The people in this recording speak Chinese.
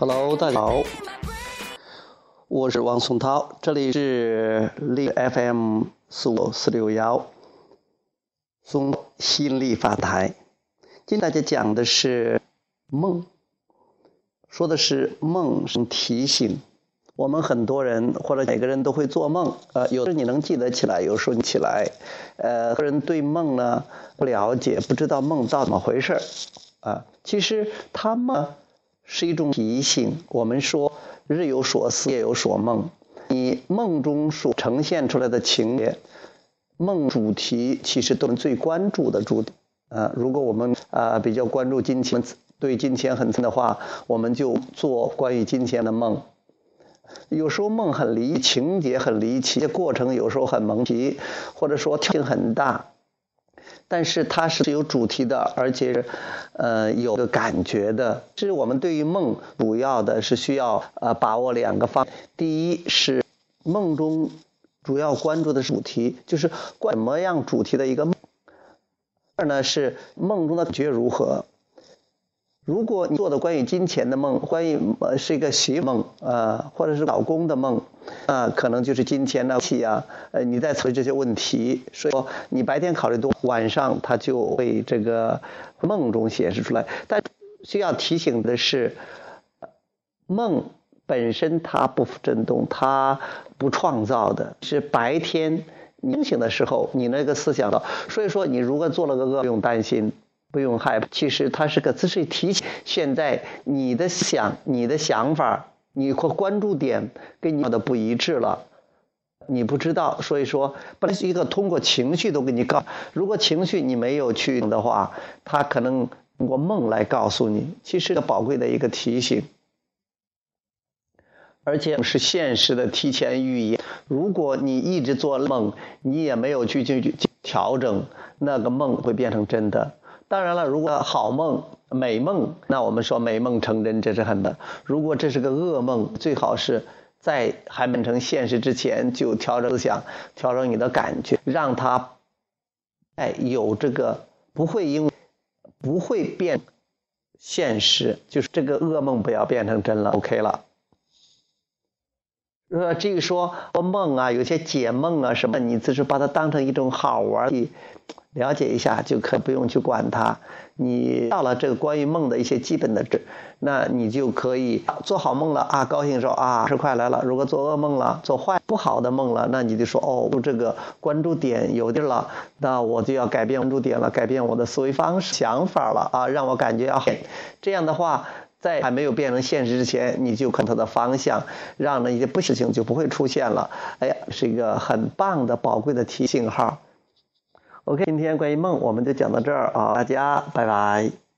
Hello，大家好，我是王松涛，这里是荔 FM 四五四六幺，松心理法台。今天大家讲的是梦，说的是梦是提醒。我们很多人或者每个人都会做梦，呃，有时你能记得起来，有时候你起来，呃，个人对梦呢不了解，不知道梦到怎么回事儿啊。其实他们。是一种提醒。我们说日有所思，夜有所梦。你梦中所呈现出来的情节，梦主题其实都是最关注的主题。啊，如果我们啊比较关注金钱，对金钱很深的话，我们就做关于金钱的梦。有时候梦很离，情节很离奇，过程有时候很蒙奇，或者说跳性很大。但是它是有主题的，而且，呃，有个感觉的。其实我们对于梦，主要的是需要呃把握两个方。第一是梦中主要关注的主题，就是什么样主题的一个梦。二呢是梦中的感觉如何。如果你做的关于金钱的梦，关于呃是一个邪梦啊，或者是老公的梦啊，可能就是金钱的气啊，呃你在考虑这些问题，所以说你白天考虑多，晚上它就会这个梦中显示出来。但需要提醒的是，梦本身它不震动，它不创造的，是白天清醒的时候你那个思想的。所以说你如果做了个噩梦，不用担心。不用害怕，其实它是个姿势提醒。现在你的想、你的想法、你或关注点跟你要的不一致了，你不知道。所以说，本来是一个通过情绪都给你告。如果情绪你没有去的话，他可能通过梦来告诉你，其实个宝贵的一个提醒，而且是现实的提前预言。如果你一直做梦，你也没有去去去调整，那个梦会变成真的。当然了，如果好梦、美梦，那我们说美梦成真，这是很的。如果这是个噩梦，最好是在还没成现实之前就调整思想，调整你的感觉，让它哎有这个不会因不会变现实，就是这个噩梦不要变成真了，OK 了。呃，至于说梦啊，有些解梦啊什么，你只是把它当成一种好玩的。了解一下就可不用去管它。你到了这个关于梦的一些基本的知，那你就可以做好梦了啊，高兴说啊，是快来了。如果做噩梦了，做坏不好的梦了，那你就说哦，这个关注点有地了，那我就要改变关注点了，改变我的思维方式、想法了啊，让我感觉要这样的话，在还没有变成现实之前，你就看它的方向，让那些不事情就不会出现了。哎呀，是一个很棒的、宝贵的提醒号。OK，今天关于梦我们就讲到这儿啊，大家拜拜。